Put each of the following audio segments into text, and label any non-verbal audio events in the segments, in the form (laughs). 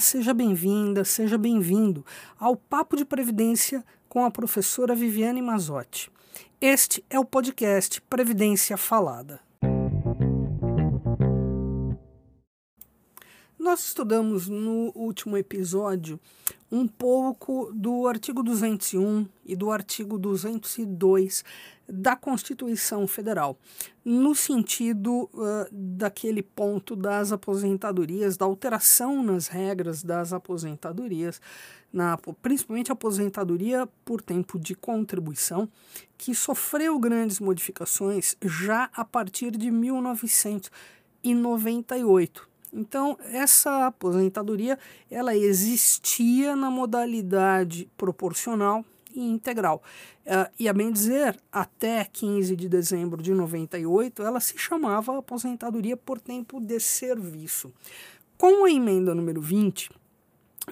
Seja bem-vinda, seja bem-vindo ao Papo de Previdência com a professora Viviane Mazotti. Este é o podcast Previdência Falada. Nós estudamos no último episódio um pouco do artigo 201 e do artigo 202 da Constituição Federal, no sentido uh, daquele ponto das aposentadorias, da alteração nas regras das aposentadorias, na, principalmente a aposentadoria por tempo de contribuição, que sofreu grandes modificações já a partir de 1998 então, essa aposentadoria ela existia na modalidade proporcional e integral. Uh, e a bem dizer, até 15 de dezembro de 98, ela se chamava aposentadoria por tempo de serviço. Com a emenda número 20,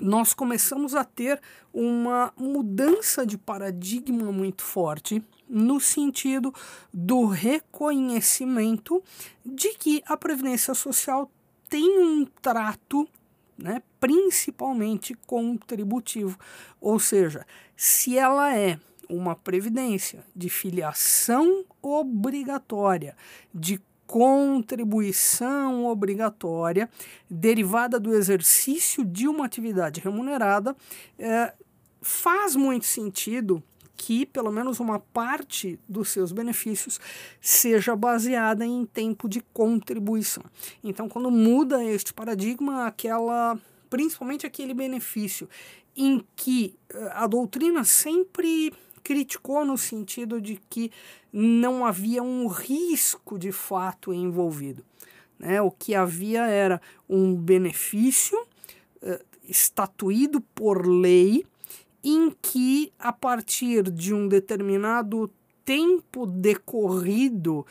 nós começamos a ter uma mudança de paradigma muito forte no sentido do reconhecimento de que a previdência social tem um trato né, principalmente contributivo. Ou seja, se ela é uma previdência de filiação obrigatória, de contribuição obrigatória derivada do exercício de uma atividade remunerada, é, faz muito sentido que pelo menos uma parte dos seus benefícios seja baseada em tempo de contribuição. Então, quando muda este paradigma, aquela principalmente aquele benefício em que eh, a doutrina sempre criticou no sentido de que não havia um risco de fato envolvido. Né? O que havia era um benefício uh, estatuído por lei em que, a partir de um determinado tempo decorrido,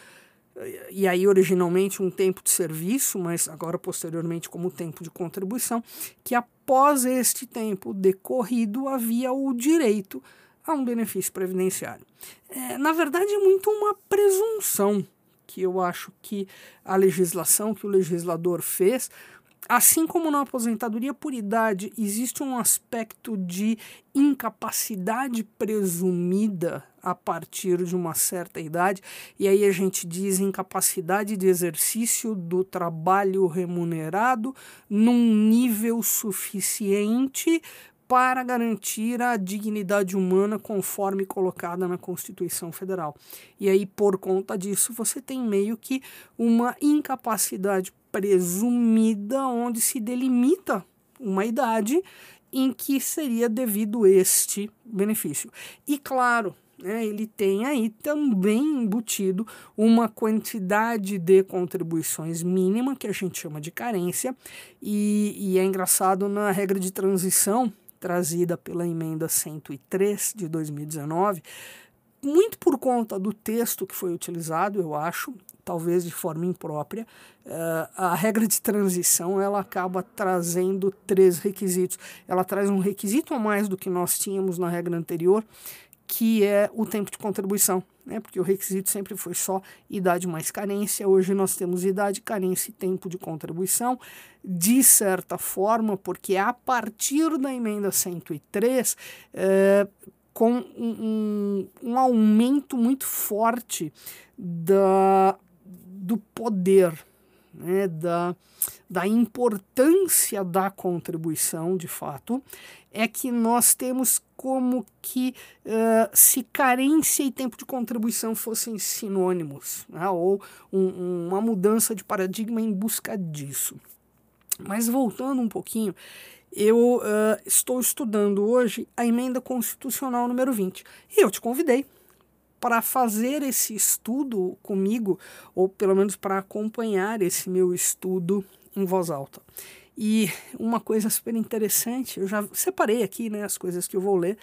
e aí originalmente um tempo de serviço, mas agora posteriormente como tempo de contribuição, que após este tempo decorrido havia o direito a um benefício previdenciário. É, na verdade, é muito uma presunção que eu acho que a legislação, que o legislador fez, Assim como na aposentadoria por idade existe um aspecto de incapacidade presumida a partir de uma certa idade, e aí a gente diz incapacidade de exercício do trabalho remunerado num nível suficiente para garantir a dignidade humana conforme colocada na Constituição Federal. E aí, por conta disso, você tem meio que uma incapacidade presumida onde se delimita uma idade em que seria devido este benefício. E claro, né, ele tem aí também embutido uma quantidade de contribuições mínima, que a gente chama de carência, e, e é engraçado na regra de transição, trazida pela emenda 103 de 2019, muito por conta do texto que foi utilizado, eu acho, talvez de forma imprópria, uh, a regra de transição ela acaba trazendo três requisitos. Ela traz um requisito a mais do que nós tínhamos na regra anterior, que é o tempo de contribuição, né? porque o requisito sempre foi só idade mais carência, hoje nós temos idade, carência e tempo de contribuição, de certa forma, porque a partir da emenda 103, é, com um, um, um aumento muito forte da, do poder né, da, da importância da contribuição, de fato, é que nós temos como que uh, se carência e tempo de contribuição fossem sinônimos, né, ou um, uma mudança de paradigma em busca disso. Mas voltando um pouquinho, eu uh, estou estudando hoje a emenda constitucional número 20 e eu te convidei para fazer esse estudo comigo, ou pelo menos para acompanhar esse meu estudo em voz alta. E uma coisa super interessante, eu já separei aqui né, as coisas que eu vou ler.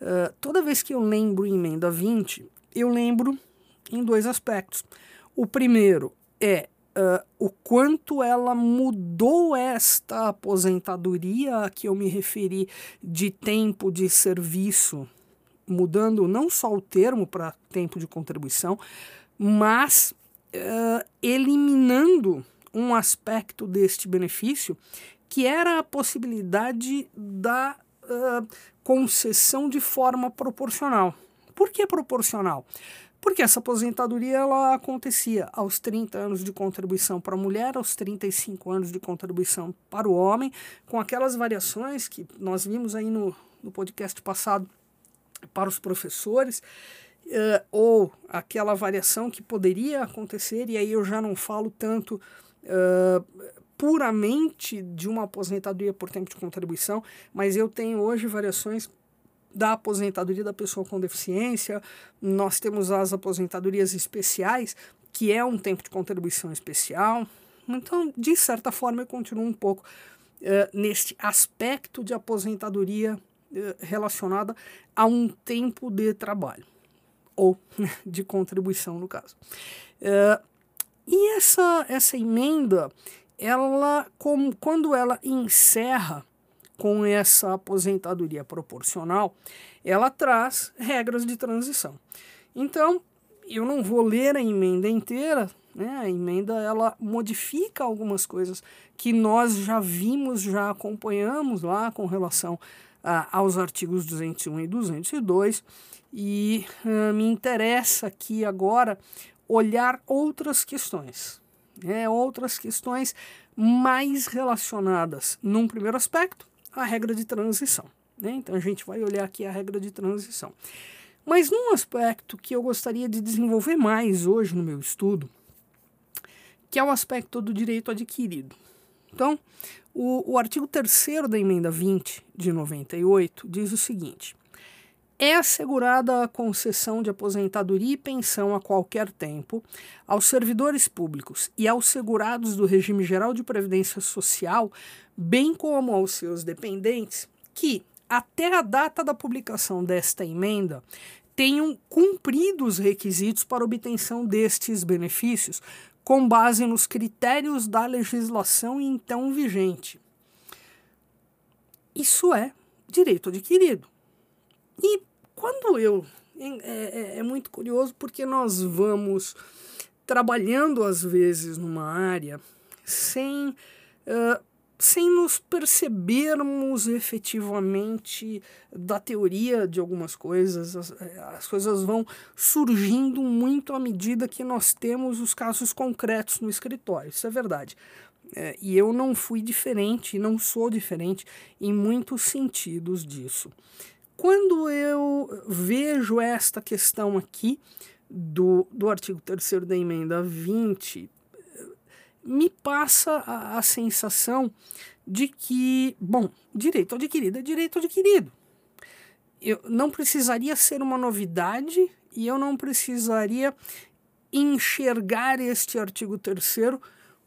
Uh, toda vez que eu lembro emenda 20, eu lembro em dois aspectos. O primeiro é uh, o quanto ela mudou esta aposentadoria a que eu me referi de tempo de serviço mudando não só o termo para tempo de contribuição, mas uh, eliminando um aspecto deste benefício que era a possibilidade da uh, concessão de forma proporcional. Por que proporcional? Porque essa aposentadoria ela acontecia aos 30 anos de contribuição para a mulher, aos 35 anos de contribuição para o homem, com aquelas variações que nós vimos aí no, no podcast passado para os professores, uh, ou aquela variação que poderia acontecer, e aí eu já não falo tanto uh, puramente de uma aposentadoria por tempo de contribuição, mas eu tenho hoje variações da aposentadoria da pessoa com deficiência, nós temos as aposentadorias especiais, que é um tempo de contribuição especial. Então, de certa forma, eu continuo um pouco uh, neste aspecto de aposentadoria relacionada a um tempo de trabalho, ou (laughs) de contribuição, no caso. Uh, e essa, essa emenda, ela, como, quando ela encerra com essa aposentadoria proporcional, ela traz regras de transição. Então, eu não vou ler a emenda inteira, né? A emenda ela modifica algumas coisas que nós já vimos, já acompanhamos lá com relação aos artigos 201 e 202 e uh, me interessa aqui agora olhar outras questões, né? outras questões mais relacionadas, num primeiro aspecto, à regra de transição. Né? Então a gente vai olhar aqui a regra de transição. Mas num aspecto que eu gostaria de desenvolver mais hoje no meu estudo, que é o aspecto do direito adquirido. Então, o, o artigo 3 da emenda 20 de 98 diz o seguinte: é assegurada a concessão de aposentadoria e pensão a qualquer tempo aos servidores públicos e aos segurados do regime geral de previdência social, bem como aos seus dependentes, que, até a data da publicação desta emenda, tenham cumprido os requisitos para obtenção destes benefícios, com base nos critérios da legislação então vigente. Isso é direito adquirido. E quando eu. É, é, é muito curioso porque nós vamos trabalhando às vezes numa área sem. Uh, sem nos percebermos efetivamente da teoria de algumas coisas, as, as, coisas vão surgindo muito à medida que nós temos os casos concretos no escritório, isso é verdade. É, e eu não fui diferente, não sou diferente em muitos sentidos disso. Quando eu vejo esta questão aqui do, do artigo 3 da emenda 20, me passa a, a sensação de que, bom, direito adquirido é direito adquirido. Eu não precisaria ser uma novidade e eu não precisaria enxergar este artigo 3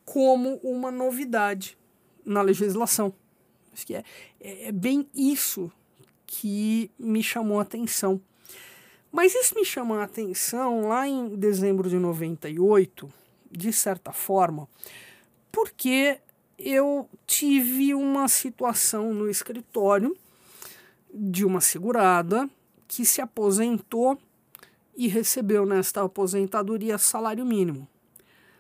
como uma novidade na legislação. Acho que é, é bem isso que me chamou a atenção. Mas isso me chamou a atenção lá em dezembro de 98, de certa forma, porque eu tive uma situação no escritório de uma segurada que se aposentou e recebeu nesta aposentadoria salário mínimo.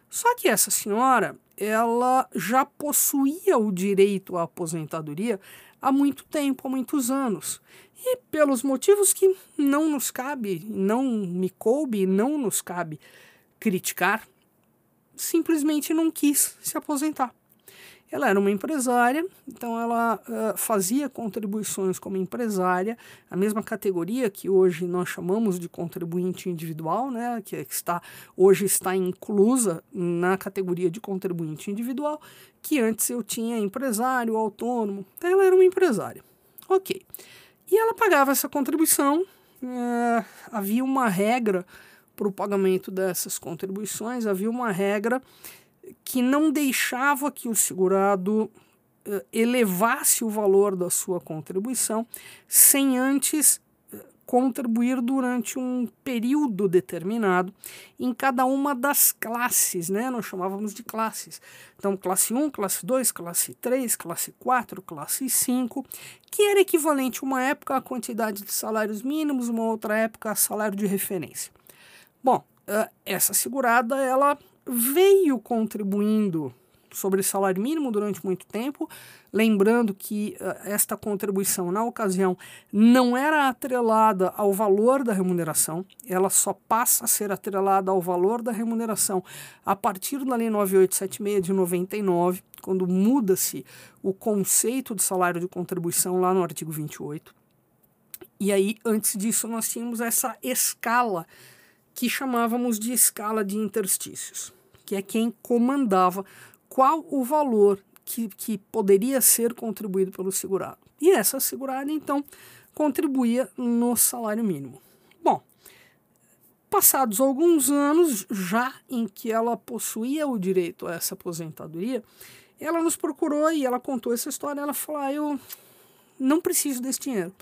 Só que essa senhora, ela já possuía o direito à aposentadoria há muito tempo, há muitos anos. E pelos motivos que não nos cabe, não me coube, não nos cabe criticar, simplesmente não quis se aposentar. Ela era uma empresária, então ela uh, fazia contribuições como empresária, a mesma categoria que hoje nós chamamos de contribuinte individual, né, que, que está hoje está inclusa na categoria de contribuinte individual, que antes eu tinha empresário, autônomo. Então ela era uma empresária. Ok. E ela pagava essa contribuição, uh, havia uma regra para o pagamento dessas contribuições, havia uma regra que não deixava que o segurado uh, elevasse o valor da sua contribuição sem antes uh, contribuir durante um período determinado em cada uma das classes, né? Nós chamávamos de classes. Então, classe 1, classe 2, classe 3, classe 4, classe 5, que era equivalente uma época à quantidade de salários mínimos, uma outra época a salário de referência. Bom, uh, essa segurada, ela veio contribuindo sobre salário mínimo durante muito tempo, lembrando que uh, esta contribuição, na ocasião, não era atrelada ao valor da remuneração, ela só passa a ser atrelada ao valor da remuneração a partir da Lei 9876 de 99, quando muda-se o conceito de salário de contribuição lá no artigo 28. E aí, antes disso, nós tínhamos essa escala que chamávamos de escala de interstícios, que é quem comandava qual o valor que, que poderia ser contribuído pelo segurado. E essa segurada, então, contribuía no salário mínimo. Bom, passados alguns anos, já em que ela possuía o direito a essa aposentadoria, ela nos procurou e ela contou essa história. Ela falou: ah, Eu não preciso desse dinheiro,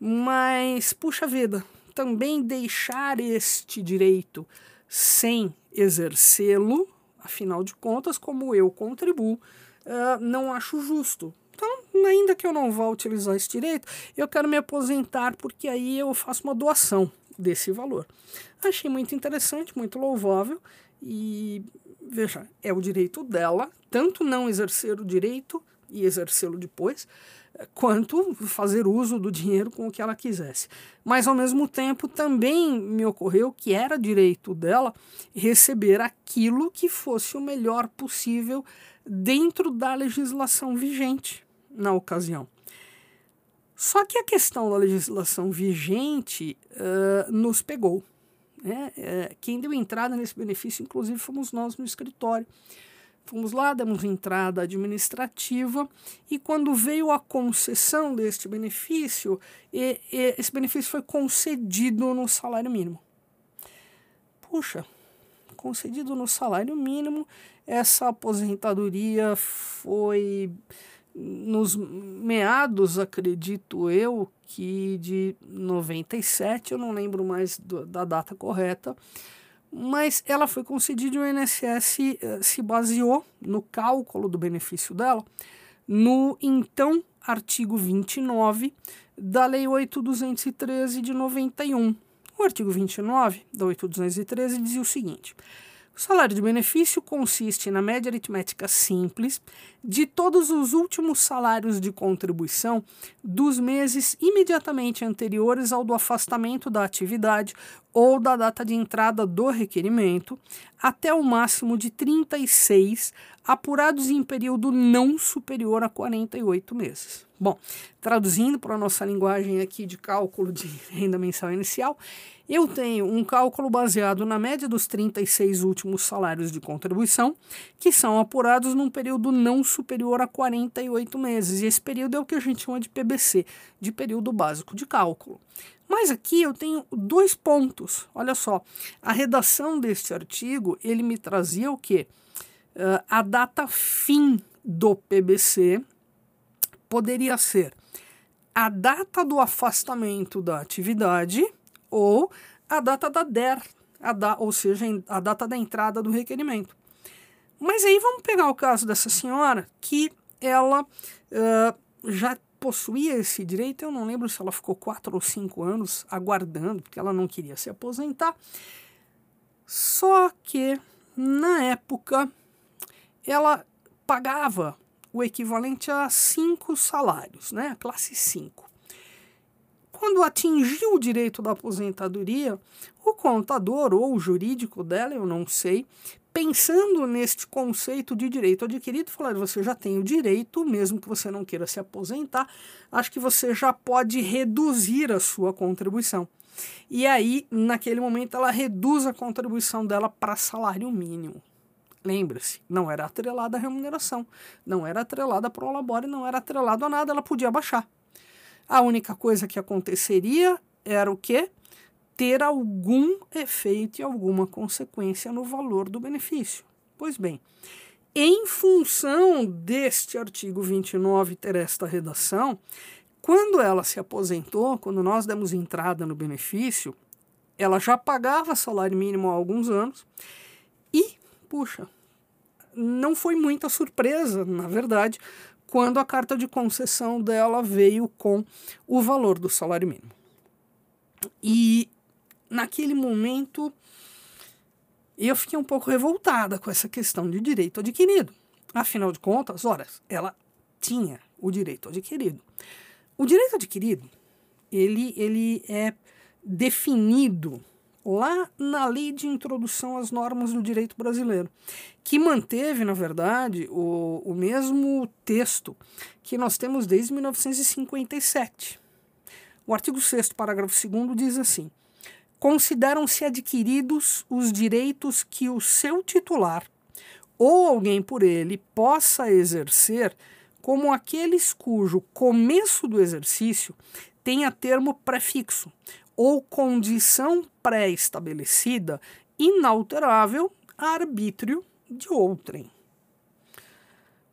mas puxa vida, também deixar este direito sem exercê-lo Afinal de contas, como eu contribuo, uh, não acho justo. Então, ainda que eu não vá utilizar esse direito, eu quero me aposentar porque aí eu faço uma doação desse valor. Achei muito interessante, muito louvável e veja, é o direito dela tanto não exercer o direito e exercê-lo depois, quanto fazer uso do dinheiro com o que ela quisesse. Mas, ao mesmo tempo, também me ocorreu que era direito dela receber aquilo que fosse o melhor possível dentro da legislação vigente na ocasião. Só que a questão da legislação vigente uh, nos pegou. Né? Uh, quem deu entrada nesse benefício, inclusive, fomos nós no escritório. Fomos lá, demos entrada administrativa e quando veio a concessão deste benefício, e, e, esse benefício foi concedido no salário mínimo. Puxa, concedido no salário mínimo, essa aposentadoria foi nos meados, acredito eu, que de 97, eu não lembro mais do, da data correta, mas ela foi concedida e o INSS eh, se baseou no cálculo do benefício dela no então artigo 29 da Lei 8213 de 91. O artigo 29 da 8213 dizia o seguinte: o salário de benefício consiste na média aritmética simples de todos os últimos salários de contribuição dos meses imediatamente anteriores ao do afastamento da atividade ou da data de entrada do requerimento, até o máximo de 36, apurados em período não superior a 48 meses. Bom, traduzindo para a nossa linguagem aqui de cálculo de (laughs) renda mensal inicial, eu tenho um cálculo baseado na média dos 36 últimos salários de contribuição, que são apurados num período não superior a 48 meses. E esse período é o que a gente chama de PBC, de período básico de cálculo. Mas aqui eu tenho dois pontos. Olha só, a redação deste artigo, ele me trazia o quê? Uh, a data fim do PBC poderia ser a data do afastamento da atividade ou a data da DER, a da, ou seja, a data da entrada do requerimento. Mas aí vamos pegar o caso dessa senhora que ela uh, já possuía esse direito, eu não lembro se ela ficou quatro ou cinco anos aguardando, porque ela não queria se aposentar. Só que, na época, ela pagava o equivalente a cinco salários, né? Classe 5. Quando atingiu o direito da aposentadoria, o contador ou o jurídico dela, eu não sei, pensando neste conceito de direito adquirido, falou: você já tem o direito, mesmo que você não queira se aposentar, acho que você já pode reduzir a sua contribuição. E aí, naquele momento, ela reduz a contribuição dela para salário mínimo. Lembre-se, não era atrelada à remuneração, não era atrelada para o labore, não era atrelado a nada, ela podia baixar. A única coisa que aconteceria era o quê? Ter algum efeito e alguma consequência no valor do benefício. Pois bem, em função deste artigo 29 ter esta redação, quando ela se aposentou, quando nós demos entrada no benefício, ela já pagava salário mínimo há alguns anos e puxa, não foi muita surpresa, na verdade, quando a carta de concessão dela veio com o valor do salário mínimo. E naquele momento eu fiquei um pouco revoltada com essa questão de direito adquirido. Afinal de contas, ora, ela tinha o direito adquirido. O direito adquirido, ele, ele é definido lá na lei de introdução às normas do direito brasileiro, que manteve, na verdade, o, o mesmo texto que nós temos desde 1957. O artigo 6 parágrafo 2 diz assim: Consideram-se adquiridos os direitos que o seu titular ou alguém por ele possa exercer como aqueles cujo começo do exercício tenha termo prefixo ou condição pré-estabelecida inalterável a arbítrio de outrem.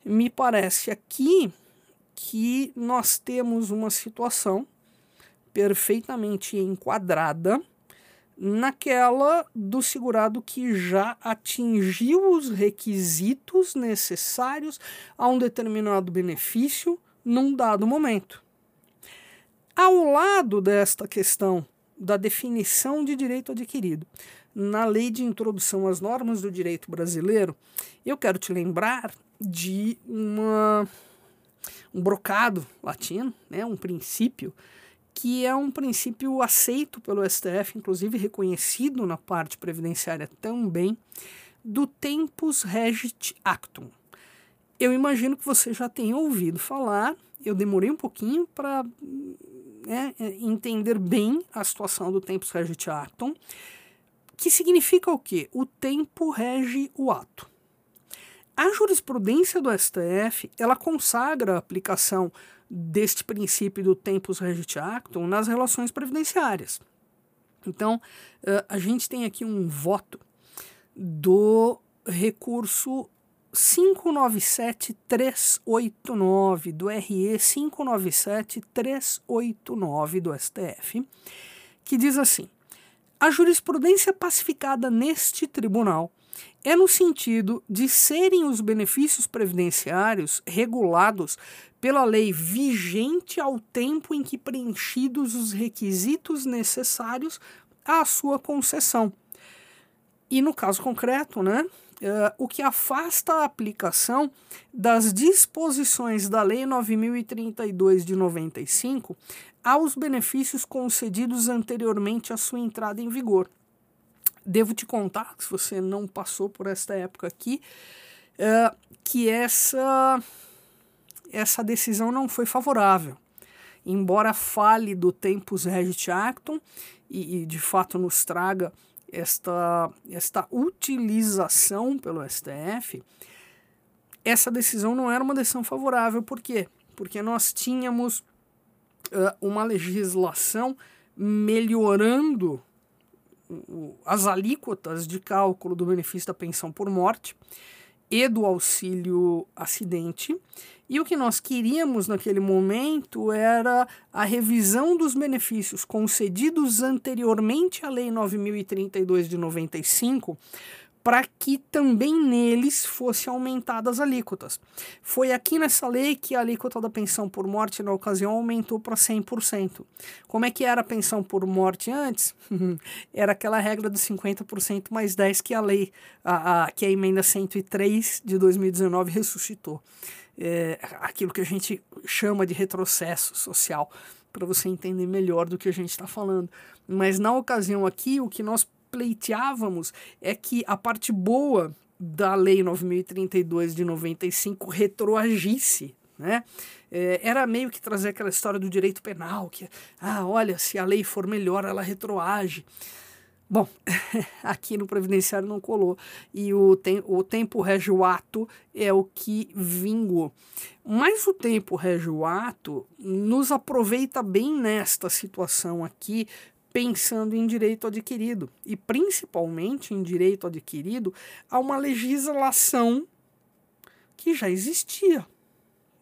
Me parece aqui que nós temos uma situação perfeitamente enquadrada naquela do segurado que já atingiu os requisitos necessários a um determinado benefício num dado momento. Ao lado desta questão da definição de direito adquirido na lei de introdução às normas do direito brasileiro, eu quero te lembrar de uma, um brocado latino, né, um princípio que é um princípio aceito pelo STF, inclusive reconhecido na parte previdenciária também, do tempus regit actum. Eu imagino que você já tenha ouvido falar, eu demorei um pouquinho para né, entender bem a situação do tempus regit actum, que significa o quê? O tempo rege o ato. A jurisprudência do STF, ela consagra a aplicação deste princípio do tempus regit actum nas relações previdenciárias. Então, uh, a gente tem aqui um voto do recurso 597389 do RE 597389 do STF, que diz assim: a jurisprudência pacificada neste tribunal é no sentido de serem os benefícios previdenciários regulados pela lei vigente ao tempo em que preenchidos os requisitos necessários à sua concessão. E no caso concreto, né, uh, o que afasta a aplicação das disposições da Lei 9032 de 95 aos benefícios concedidos anteriormente à sua entrada em vigor. Devo te contar, se você não passou por esta época aqui, uh, que essa essa decisão não foi favorável. Embora fale do tempus regit actum e, e de fato nos traga esta, esta utilização pelo STF, essa decisão não era uma decisão favorável. Por quê? Porque nós tínhamos uh, uma legislação melhorando as alíquotas de cálculo do benefício da pensão por morte e do auxílio acidente. E o que nós queríamos naquele momento era a revisão dos benefícios concedidos anteriormente à Lei 9032 de 95 para que também neles fossem aumentadas as alíquotas. Foi aqui nessa lei que a alíquota da pensão por morte na ocasião aumentou para 100%. Como é que era a pensão por morte antes? (laughs) era aquela regra dos 50% mais 10 que a lei, a, a, que a emenda 103 de 2019 ressuscitou. É, aquilo que a gente chama de retrocesso social, para você entender melhor do que a gente está falando. Mas na ocasião aqui, o que nós pleiteávamos é que a parte boa da Lei 9032 de 95 retroagisse, né? É, era meio que trazer aquela história do direito penal, que, ah, olha, se a lei for melhor, ela retroage. Bom, (laughs) aqui no Previdenciário não colou. E o, tem, o tempo régio ato é o que vingou. Mas o tempo régio ato nos aproveita bem nesta situação aqui, pensando em direito adquirido e principalmente em direito adquirido a uma legislação que já existia,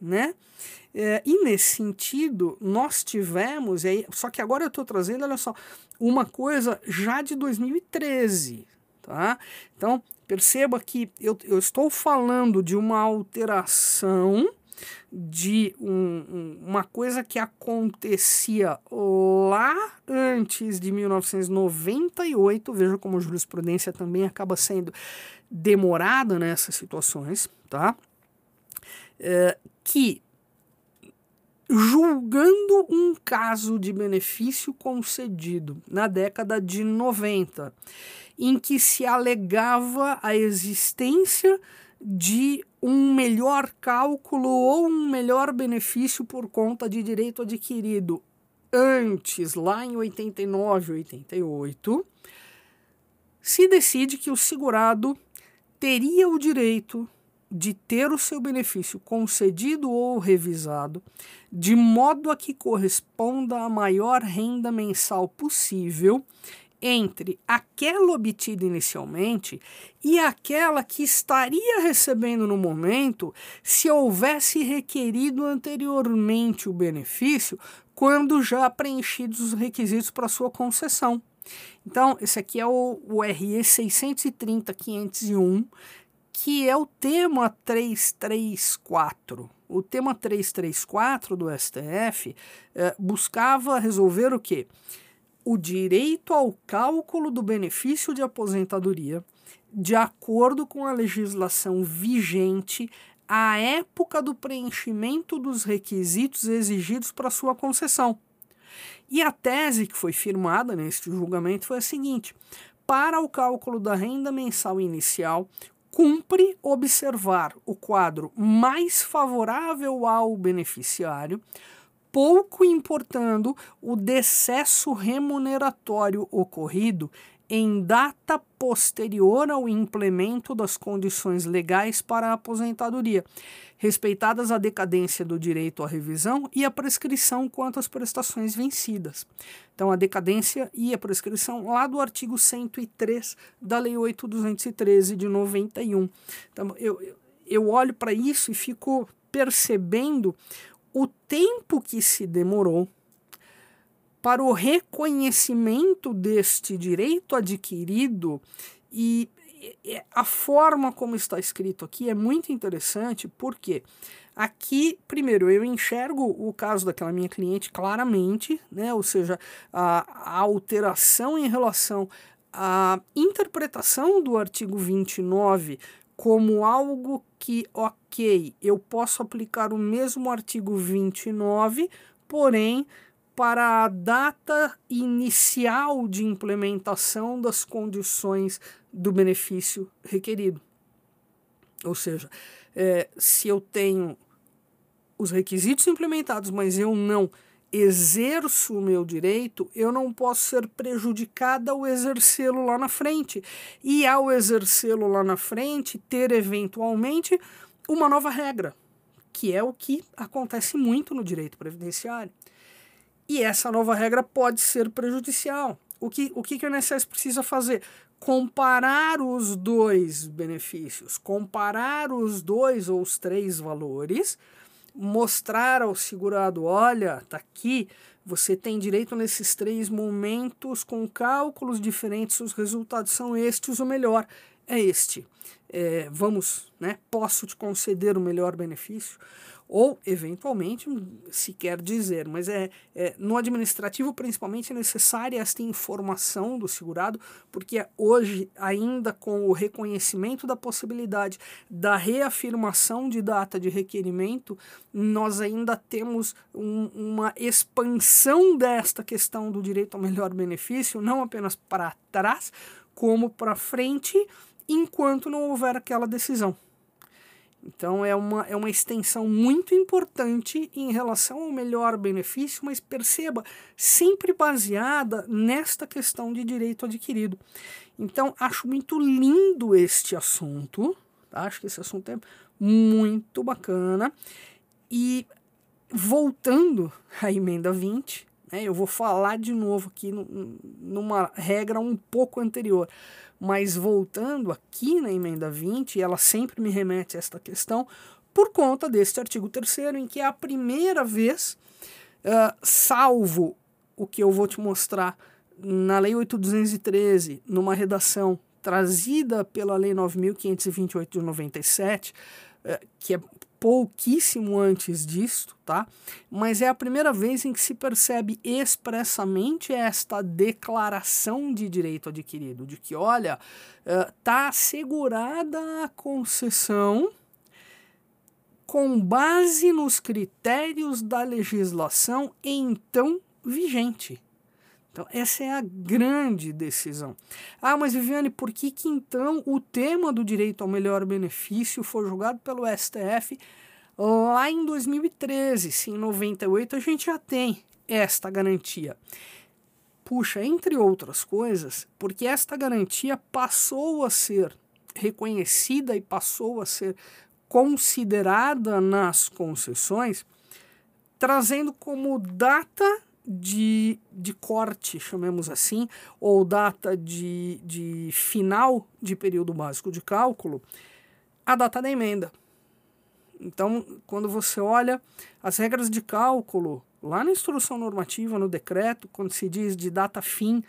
né? É, e nesse sentido, nós tivemos, aí, só que agora eu estou trazendo, olha só, uma coisa já de 2013, tá? Então, perceba que eu, eu estou falando de uma alteração de um, um, uma coisa que acontecia lá antes de 1998, veja como a jurisprudência também acaba sendo demorada nessas situações, tá? é, que, julgando um caso de benefício concedido na década de 90, em que se alegava a existência de um melhor cálculo ou um melhor benefício por conta de direito adquirido. Antes, lá em 89, 88, se decide que o segurado teria o direito de ter o seu benefício concedido ou revisado, de modo a que corresponda à maior renda mensal possível entre aquela obtida inicialmente e aquela que estaria recebendo no momento se houvesse requerido anteriormente o benefício quando já preenchidos os requisitos para sua concessão. Então, esse aqui é o, o RE 630-501, que é o tema 334. O tema 334 do STF eh, buscava resolver o quê? O direito ao cálculo do benefício de aposentadoria de acordo com a legislação vigente à época do preenchimento dos requisitos exigidos para sua concessão. E a tese que foi firmada neste julgamento foi a seguinte: para o cálculo da renda mensal inicial, cumpre observar o quadro mais favorável ao beneficiário pouco importando o decesso remuneratório ocorrido em data posterior ao implemento das condições legais para a aposentadoria, respeitadas a decadência do direito à revisão e a prescrição quanto às prestações vencidas. Então, a decadência e a prescrição lá do artigo 103 da Lei 8.213 de 91. Então, eu, eu olho para isso e fico percebendo o tempo que se demorou para o reconhecimento deste direito adquirido e a forma como está escrito aqui é muito interessante porque aqui, primeiro, eu enxergo o caso daquela minha cliente claramente, né? ou seja, a, a alteração em relação à interpretação do artigo 29 como algo que, ok, eu posso aplicar o mesmo artigo 29, porém, para a data inicial de implementação das condições do benefício requerido. Ou seja, é, se eu tenho os requisitos implementados, mas eu não exerço o meu direito, eu não posso ser prejudicada ao exercê-lo lá na frente. E ao exercê-lo lá na frente, ter eventualmente uma nova regra, que é o que acontece muito no direito previdenciário. E essa nova regra pode ser prejudicial. O que o, que, que o INSS precisa fazer? Comparar os dois benefícios, comparar os dois ou os três valores mostrar ao segurado: olha, tá aqui, você tem direito nesses três momentos com cálculos diferentes, os resultados são estes, o melhor é este. É, vamos, né? Posso te conceder o melhor benefício? Ou eventualmente se quer dizer, mas é, é, no administrativo principalmente é necessária esta informação do segurado, porque hoje ainda com o reconhecimento da possibilidade da reafirmação de data de requerimento, nós ainda temos um, uma expansão desta questão do direito ao melhor benefício, não apenas para trás, como para frente, enquanto não houver aquela decisão. Então é uma, é uma extensão muito importante em relação ao melhor benefício, mas perceba, sempre baseada nesta questão de direito adquirido. Então acho muito lindo este assunto, tá? acho que esse assunto é muito bacana. E voltando à emenda 20, né, eu vou falar de novo aqui numa regra um pouco anterior. Mas voltando aqui na emenda 20, ela sempre me remete a esta questão por conta deste artigo 3 em que é a primeira vez, uh, salvo o que eu vou te mostrar na Lei 8.213, numa redação trazida pela Lei 9.528 de 97, uh, que é pouquíssimo antes disto, tá? Mas é a primeira vez em que se percebe expressamente esta declaração de direito adquirido, de que, olha, está uh, assegurada a concessão com base nos critérios da legislação então vigente. Então, essa é a grande decisão. Ah, mas Viviane, por que, que então o tema do direito ao melhor benefício foi julgado pelo STF lá em 2013? Se em 98 a gente já tem esta garantia. Puxa, entre outras coisas, porque esta garantia passou a ser reconhecida e passou a ser considerada nas concessões, trazendo como data de, de corte, chamemos assim, ou data de, de final de período básico de cálculo, a data da emenda. Então, quando você olha as regras de cálculo, lá na instrução normativa, no decreto, quando se diz de data fim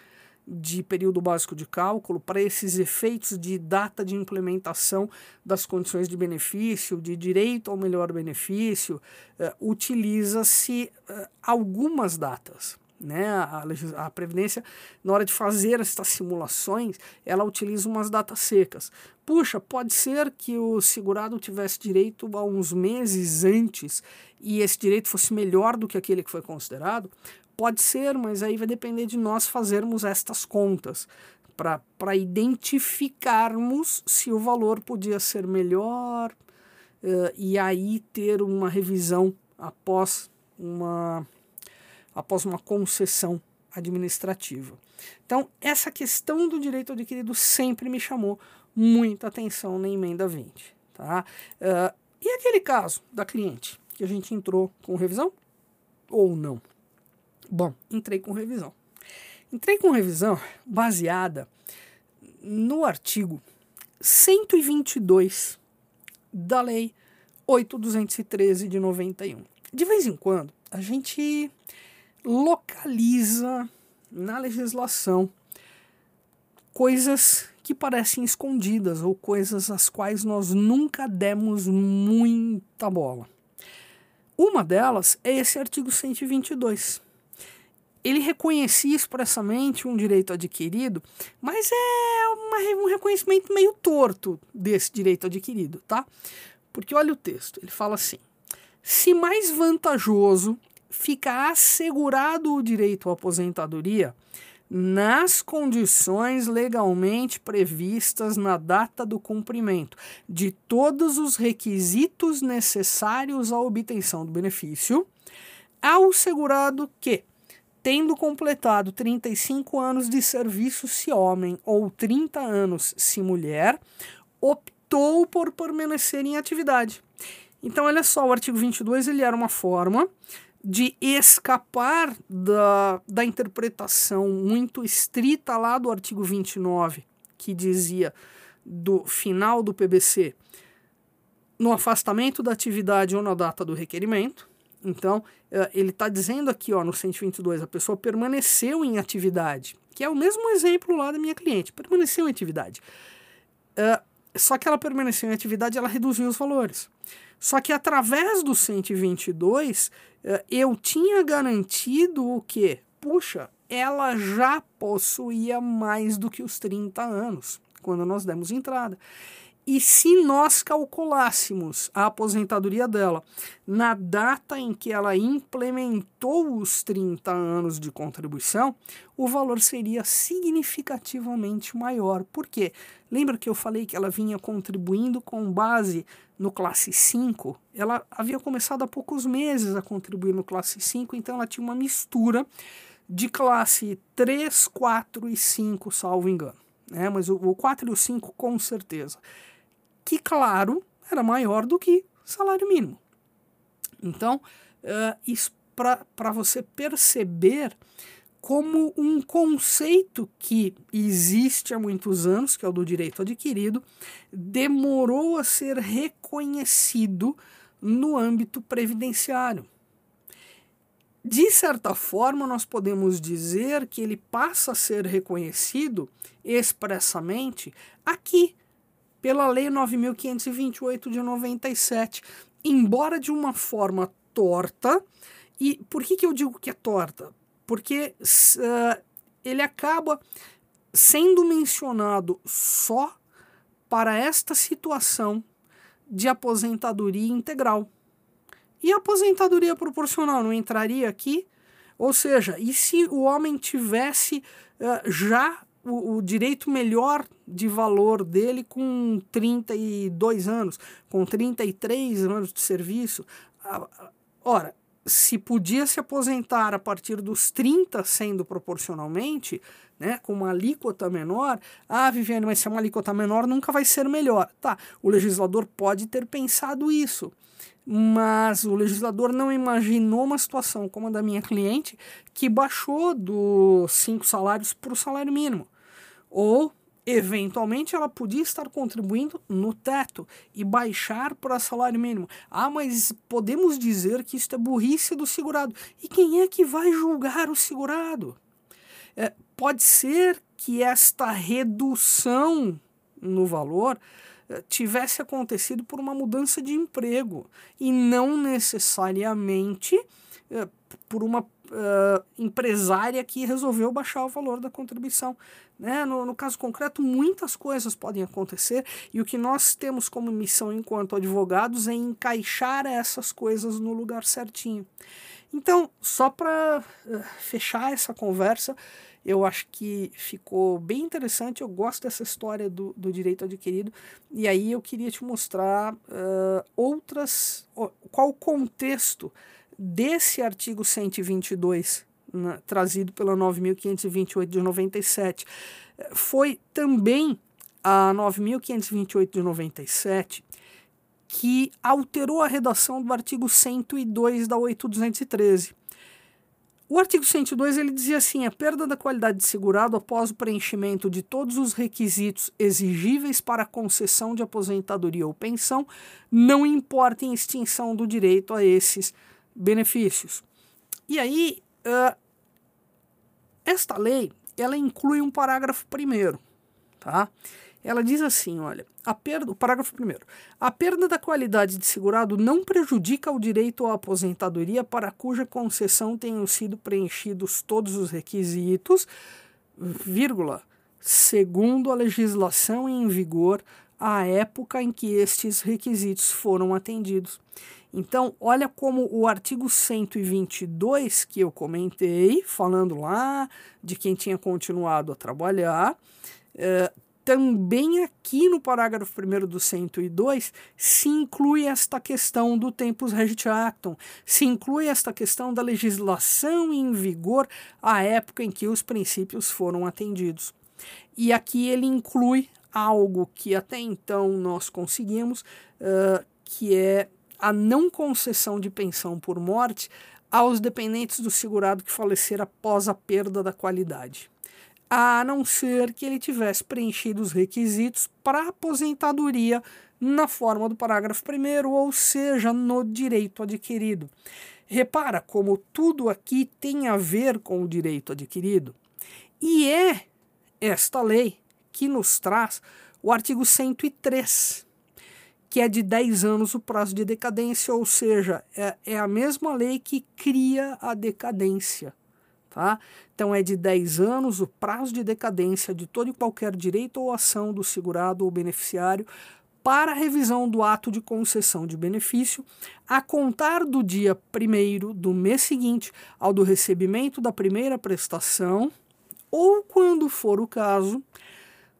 de período básico de cálculo para esses efeitos de data de implementação das condições de benefício, de direito ao melhor benefício, uh, utiliza-se uh, algumas datas. Né? A, a, Previdência, na hora de fazer estas simulações, ela utiliza umas datas secas. Puxa, pode ser que o segurado tivesse direito a uns meses antes e esse direito fosse melhor do que aquele que foi considerado? Pode ser, mas aí vai depender de nós fazermos estas contas para identificarmos se o valor podia ser melhor uh, e aí ter uma revisão após uma, após uma concessão administrativa. Então, essa questão do direito adquirido sempre me chamou muita atenção na emenda 20. Tá? Uh, e aquele caso da cliente que a gente entrou com revisão ou não? Bom, entrei com revisão. Entrei com revisão baseada no artigo 122 da Lei 8213 de 91. De vez em quando, a gente localiza na legislação coisas que parecem escondidas ou coisas às quais nós nunca demos muita bola. Uma delas é esse artigo 122 ele reconhecia expressamente um direito adquirido, mas é uma, um reconhecimento meio torto desse direito adquirido, tá? Porque olha o texto, ele fala assim: se mais vantajoso fica assegurado o direito à aposentadoria nas condições legalmente previstas na data do cumprimento de todos os requisitos necessários à obtenção do benefício, ao segurado que tendo completado 35 anos de serviço se homem ou 30 anos se mulher, optou por permanecer em atividade. Então, olha só, o artigo 22 ele era uma forma de escapar da, da interpretação muito estrita lá do artigo 29, que dizia do final do PBC no afastamento da atividade ou na data do requerimento, então, eh, ele está dizendo aqui ó, no 122, a pessoa permaneceu em atividade, que é o mesmo exemplo lá da minha cliente, permaneceu em atividade. Uh, só que ela permaneceu em atividade, ela reduziu os valores. Só que através do 122, uh, eu tinha garantido o quê? Puxa, ela já possuía mais do que os 30 anos quando nós demos entrada. E se nós calculássemos a aposentadoria dela na data em que ela implementou os 30 anos de contribuição, o valor seria significativamente maior. Por quê? Lembra que eu falei que ela vinha contribuindo com base no classe 5? Ela havia começado há poucos meses a contribuir no classe 5, então ela tinha uma mistura de classe 3, 4 e 5, salvo engano. É, mas o, o 4 e o 5 com certeza que, claro, era maior do que salário mínimo. Então, uh, isso para você perceber como um conceito que existe há muitos anos, que é o do direito adquirido, demorou a ser reconhecido no âmbito previdenciário. De certa forma, nós podemos dizer que ele passa a ser reconhecido expressamente aqui pela Lei 9.528 de 97, embora de uma forma torta. E por que, que eu digo que é torta? Porque uh, ele acaba sendo mencionado só para esta situação de aposentadoria integral. E a aposentadoria proporcional não entraria aqui? Ou seja, e se o homem tivesse uh, já o, o, direito melhor de valor dele com 32 anos, com 33 anos de serviço? Ora, se podia se aposentar a partir dos 30, sendo proporcionalmente, né, com uma alíquota menor, ah, Viviane, mas se é uma alíquota menor nunca vai ser melhor. Tá, o legislador pode ter pensado isso, mas o legislador não imaginou uma situação como a da minha cliente, que baixou dos cinco salários para o salário mínimo. Ou, eventualmente, ela podia estar contribuindo no teto e baixar para salário mínimo. Ah, mas podemos dizer que isso é burrice do segurado. E quem é que vai julgar o segurado? É, pode ser que esta redução no valor tivesse acontecido por uma mudança de emprego e não necessariamente uh, por uma uh, empresária que resolveu baixar o valor da contribuição. Né? No, no, caso concreto, muitas coisas podem acontecer e o que nós temos como missão enquanto advogados é encaixar essas coisas no lugar certinho. Então, só para uh, fechar essa conversa, eu acho que ficou bem interessante. Eu gosto dessa história do, do direito adquirido. E aí eu queria te mostrar uh, outras. qual o contexto desse artigo 122, né, trazido pela 9.528 de 97. Foi também a 9.528 de 97 que alterou a redação do artigo 102 da 8213 o artigo 102 ele dizia assim: a perda da qualidade de segurado após o preenchimento de todos os requisitos exigíveis para a concessão de aposentadoria ou pensão, não importa em extinção do direito a esses benefícios. E aí, uh, esta lei ela inclui um parágrafo primeiro, tá? Ela diz assim, olha, a perda, o parágrafo primeiro, a perda da qualidade de segurado não prejudica o direito à aposentadoria para cuja concessão tenham sido preenchidos todos os requisitos, vírgula, segundo a legislação em vigor à época em que estes requisitos foram atendidos. Então, olha como o artigo 122 que eu comentei, falando lá de quem tinha continuado a trabalhar, eh, também aqui no parágrafo 1 do 102 se inclui esta questão do tempus regit actum, se inclui esta questão da legislação em vigor à época em que os princípios foram atendidos. E aqui ele inclui algo que até então nós conseguimos, uh, que é a não concessão de pensão por morte aos dependentes do segurado que falecer após a perda da qualidade a não ser que ele tivesse preenchido os requisitos para aposentadoria na forma do parágrafo 1, ou seja, no direito adquirido. Repara como tudo aqui tem a ver com o direito adquirido. E é esta lei que nos traz o artigo 103, que é de 10 anos o prazo de decadência, ou seja, é, é a mesma lei que cria a decadência. Tá? Então é de 10 anos o prazo de decadência de todo e qualquer direito ou ação do segurado ou beneficiário para revisão do ato de concessão de benefício, a contar do dia 1 do mês seguinte ao do recebimento da primeira prestação, ou, quando for o caso,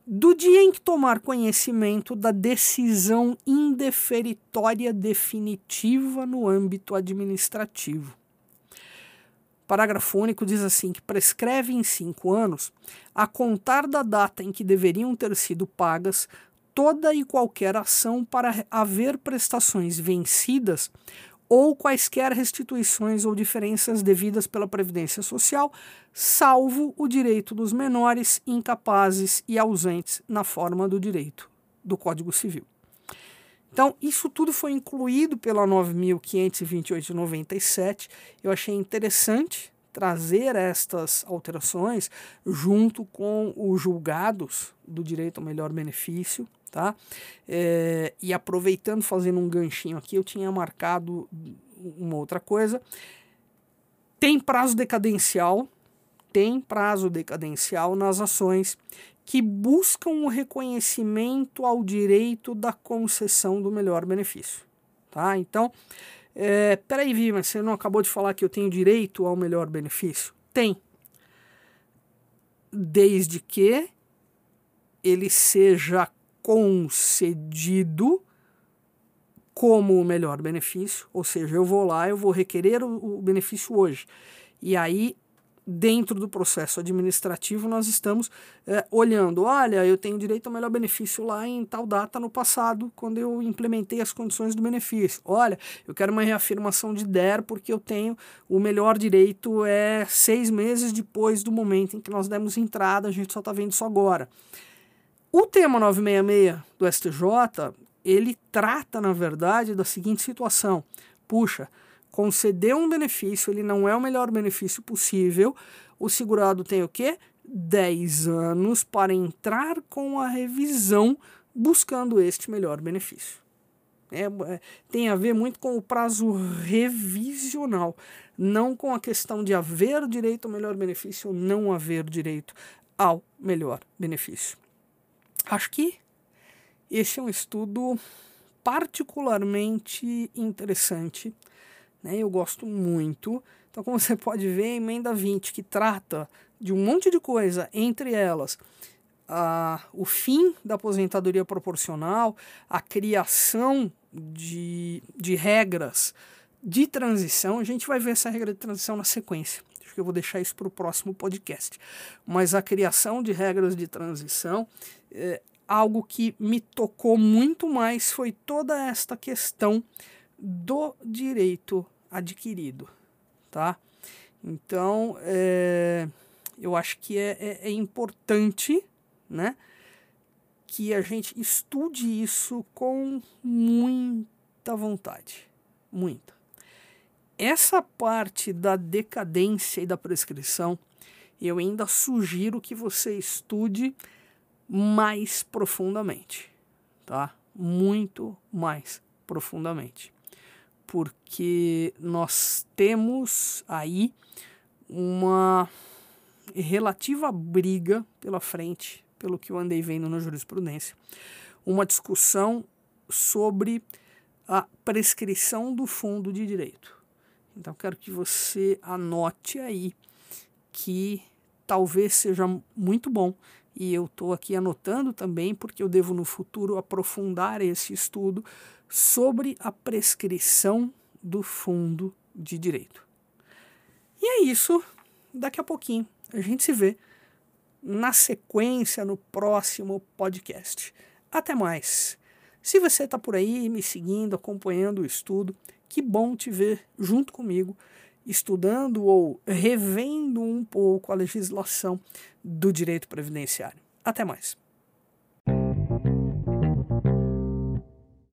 do dia em que tomar conhecimento da decisão indeferitória definitiva no âmbito administrativo. Parágrafo único diz assim: que prescreve em cinco anos, a contar da data em que deveriam ter sido pagas, toda e qualquer ação para haver prestações vencidas ou quaisquer restituições ou diferenças devidas pela Previdência Social, salvo o direito dos menores, incapazes e ausentes na forma do direito do Código Civil. Então, isso tudo foi incluído pela 9.528 Eu achei interessante trazer estas alterações junto com os julgados do direito ao melhor benefício, tá? É, e aproveitando, fazendo um ganchinho aqui, eu tinha marcado uma outra coisa. Tem prazo decadencial, tem prazo decadencial nas ações que buscam o reconhecimento ao direito da concessão do melhor benefício. Tá? Então, é, peraí, Vi, mas você não acabou de falar que eu tenho direito ao melhor benefício? Tem. Desde que ele seja concedido como o melhor benefício, ou seja, eu vou lá, eu vou requerer o, o benefício hoje. E aí dentro do processo administrativo, nós estamos é, olhando, olha, eu tenho direito ao melhor benefício lá em tal data no passado, quando eu implementei as condições do benefício. Olha, eu quero uma reafirmação de DER porque eu tenho o melhor direito é seis meses depois do momento em que nós demos entrada, a gente só está vendo isso agora. O tema 966 do STJ, ele trata, na verdade, da seguinte situação. Puxa, conceder um benefício, ele não é o melhor benefício possível. O segurado tem o quê? 10 anos para entrar com a revisão buscando este melhor benefício. É, é, tem a ver muito com o prazo revisional, não com a questão de haver direito ao melhor benefício ou não haver direito ao melhor benefício. Acho que esse é um estudo particularmente interessante né? Eu gosto muito. Então, como você (laughs) pode ver, a emenda 20, que trata de um monte de coisa, entre elas a, o fim da aposentadoria proporcional, a criação de, de regras de transição. A gente vai ver essa regra de transição na sequência. Acho que eu vou deixar isso para o próximo podcast. Mas a criação de regras de transição, é, algo que me tocou muito mais foi toda esta questão do direito adquirido, tá? Então, é, eu acho que é, é, é importante, né, que a gente estude isso com muita vontade, muita. Essa parte da decadência e da prescrição, eu ainda sugiro que você estude mais profundamente, tá? Muito mais profundamente porque nós temos aí uma relativa briga pela frente, pelo que eu andei vendo na jurisprudência, uma discussão sobre a prescrição do fundo de direito. Então quero que você anote aí que talvez seja muito bom e eu estou aqui anotando também porque eu devo no futuro aprofundar esse estudo sobre a prescrição do fundo de direito. E é isso. Daqui a pouquinho a gente se vê na sequência no próximo podcast. Até mais. Se você está por aí me seguindo, acompanhando o estudo, que bom te ver junto comigo, estudando ou revendo um pouco a legislação do direito previdenciário. Até mais.